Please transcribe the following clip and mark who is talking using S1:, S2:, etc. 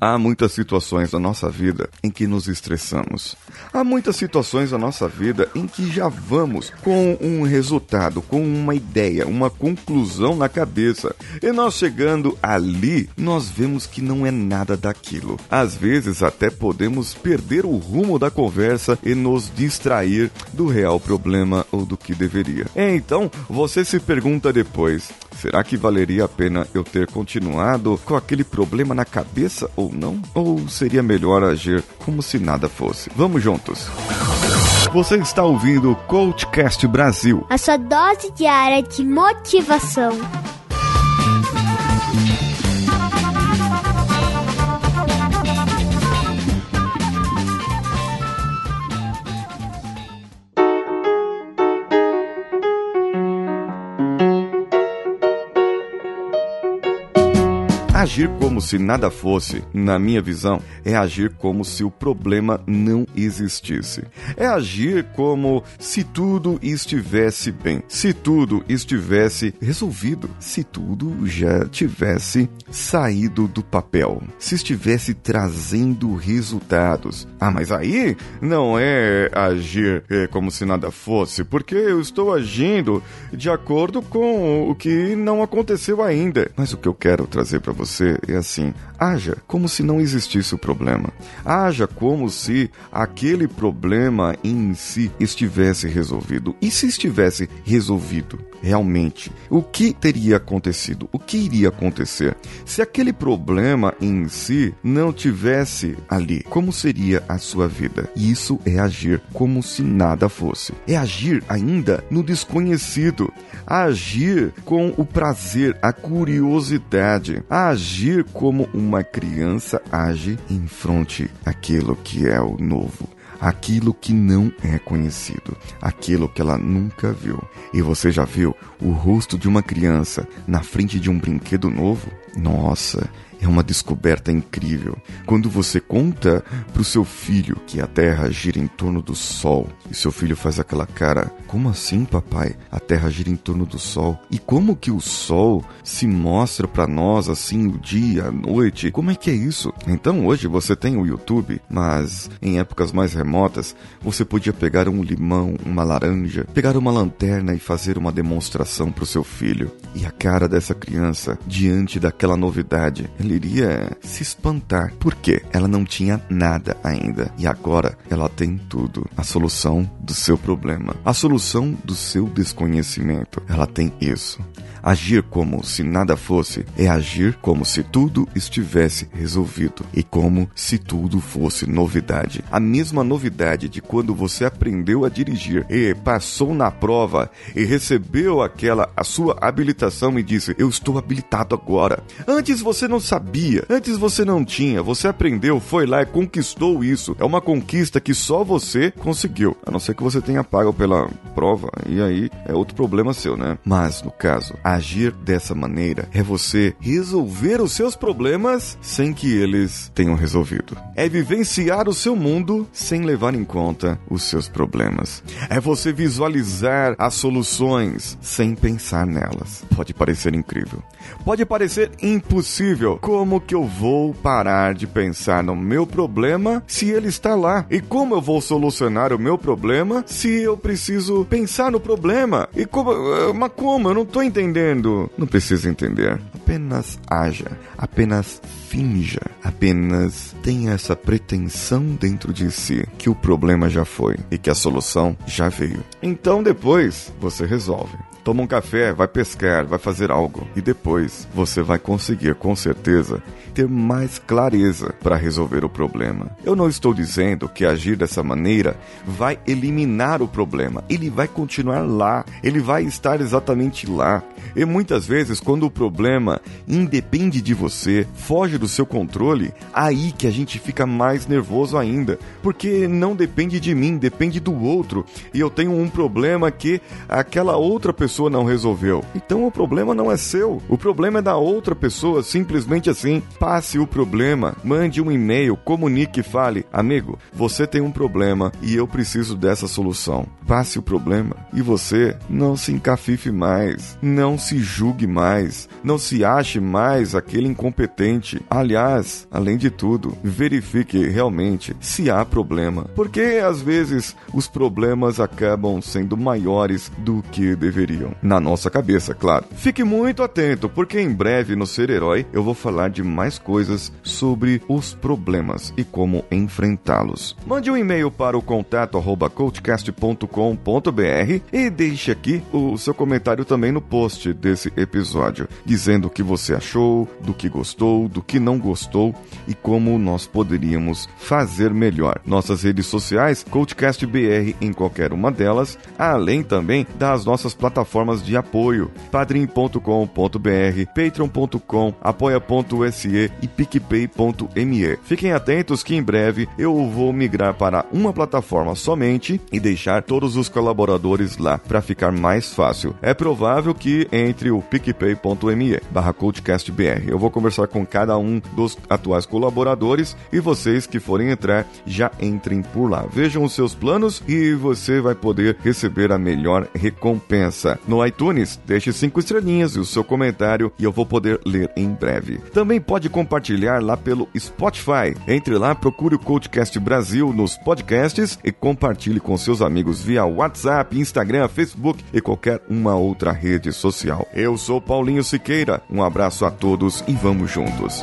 S1: Há muitas situações da nossa vida em que nos estressamos. Há muitas situações da nossa vida em que já vamos com um resultado, com uma ideia, uma conclusão na cabeça. E nós chegando ali, nós vemos que não é nada daquilo. Às vezes até podemos perder o rumo da conversa e nos distrair do real problema ou do que deveria. Então, você se pergunta depois: será que valeria a pena eu ter continuado com aquele problema na cabeça ou não? Ou seria melhor agir como se nada fosse? Vamos juntos. Você está ouvindo o Coachcast Brasil.
S2: A sua dose diária de motivação.
S1: Agir como se nada fosse, na minha visão, é agir como se o problema não existisse. É agir como se tudo estivesse bem, se tudo estivesse resolvido, se tudo já tivesse saído do papel, se estivesse trazendo resultados. Ah, mas aí não é agir é, como se nada fosse, porque eu estou agindo de acordo com o que não aconteceu ainda. Mas o que eu quero trazer para você você é assim: haja como se não existisse o problema. Haja como se aquele problema em si estivesse resolvido. E se estivesse resolvido realmente, o que teria acontecido? O que iria acontecer? Se aquele problema em si não tivesse ali, como seria a sua vida? Isso é agir como se nada fosse. É agir ainda no desconhecido. Agir com o prazer, a curiosidade. Agir como uma criança age em frente àquilo que é o novo aquilo que não é conhecido, aquilo que ela nunca viu. E você já viu o rosto de uma criança na frente de um brinquedo novo? Nossa, é uma descoberta incrível. Quando você conta para o seu filho que a Terra gira em torno do Sol e seu filho faz aquela cara: Como assim, papai? A Terra gira em torno do Sol? E como que o Sol se mostra para nós assim o dia, a noite? Como é que é isso? Então hoje você tem o YouTube, mas em épocas mais remotas você podia pegar um limão, uma laranja, pegar uma lanterna e fazer uma demonstração para o seu filho. E a cara dessa criança diante daquela novidade, ele iria se espantar. Por quê? Ela não tinha nada ainda. E agora ela tem tudo. A solução do seu problema. A solução do seu desconhecimento. Ela tem isso. Agir como se nada fosse é agir como se tudo estivesse resolvido e como se tudo fosse novidade. A mesma novidade de quando você aprendeu a dirigir e passou na prova e recebeu aquela a sua habilitação e disse: "Eu estou habilitado agora". Antes você não sabia, antes você não tinha, você aprendeu, foi lá e conquistou isso. É uma conquista que só você conseguiu, a não ser que você tenha pago pela prova e aí é outro problema seu, né? Mas no caso, Agir dessa maneira é você resolver os seus problemas sem que eles tenham resolvido. É vivenciar o seu mundo sem levar em conta os seus problemas. É você visualizar as soluções sem pensar nelas. Pode parecer incrível. Pode parecer impossível. Como que eu vou parar de pensar no meu problema se ele está lá? E como eu vou solucionar o meu problema se eu preciso pensar no problema? E como, mas como? Eu não estou entendendo entendendo. Não precisa entender. Apenas haja. Apenas finja. Apenas tenha essa pretensão dentro de si que o problema já foi e que a solução já veio. Então depois você resolve toma um café, vai pescar, vai fazer algo. E depois você vai conseguir, com certeza, ter mais clareza para resolver o problema. Eu não estou dizendo que agir dessa maneira vai eliminar o problema. Ele vai continuar lá, ele vai estar exatamente lá. E muitas vezes, quando o problema independe de você, foge do seu controle, aí que a gente fica mais nervoso ainda, porque não depende de mim, depende do outro. E eu tenho um problema que aquela outra pessoa não resolveu. Então o problema não é seu, o problema é da outra pessoa, simplesmente assim. Passe o problema, mande um e-mail, comunique e fale: "Amigo, você tem um problema e eu preciso dessa solução". Passe o problema e você não se encafife mais, não se julgue mais, não se ache mais aquele incompetente. Aliás, além de tudo, verifique realmente se há problema, porque às vezes os problemas acabam sendo maiores do que deveriam. Na nossa cabeça, claro. Fique muito atento, porque em breve no Ser Herói eu vou falar de mais coisas sobre os problemas e como enfrentá-los. Mande um e-mail para o contato arroba coachcast.com.br e deixe aqui o seu comentário também no post desse episódio, dizendo o que você achou, do que gostou, do que não gostou e como nós poderíamos fazer melhor. Nossas redes sociais, CoachCastBR em qualquer uma delas, além também das nossas plataformas de apoio, padrim.com.br, patreon.com, apoia.se e picpay.me. Fiquem atentos que em breve eu vou migrar para uma plataforma somente e deixar todos os colaboradores lá para ficar mais fácil. É provável que entre o picpay.me barra coachcastbr. Eu vou conversar com cada um dos atuais colaboradores e vocês que forem entrar já entrem por lá. Vejam os seus planos e você vai poder receber a melhor recompensa. No iTunes, deixe cinco estrelinhas e o seu comentário e eu vou poder ler em breve. Também pode compartilhar lá pelo Spotify. Entre lá, procure o Coachcast Brasil nos podcasts e compartilhe com seus amigos via WhatsApp, Instagram, Facebook e qualquer uma outra rede social. Eu sou Paulinho Siqueira. Um abraço a todos e vamos juntos.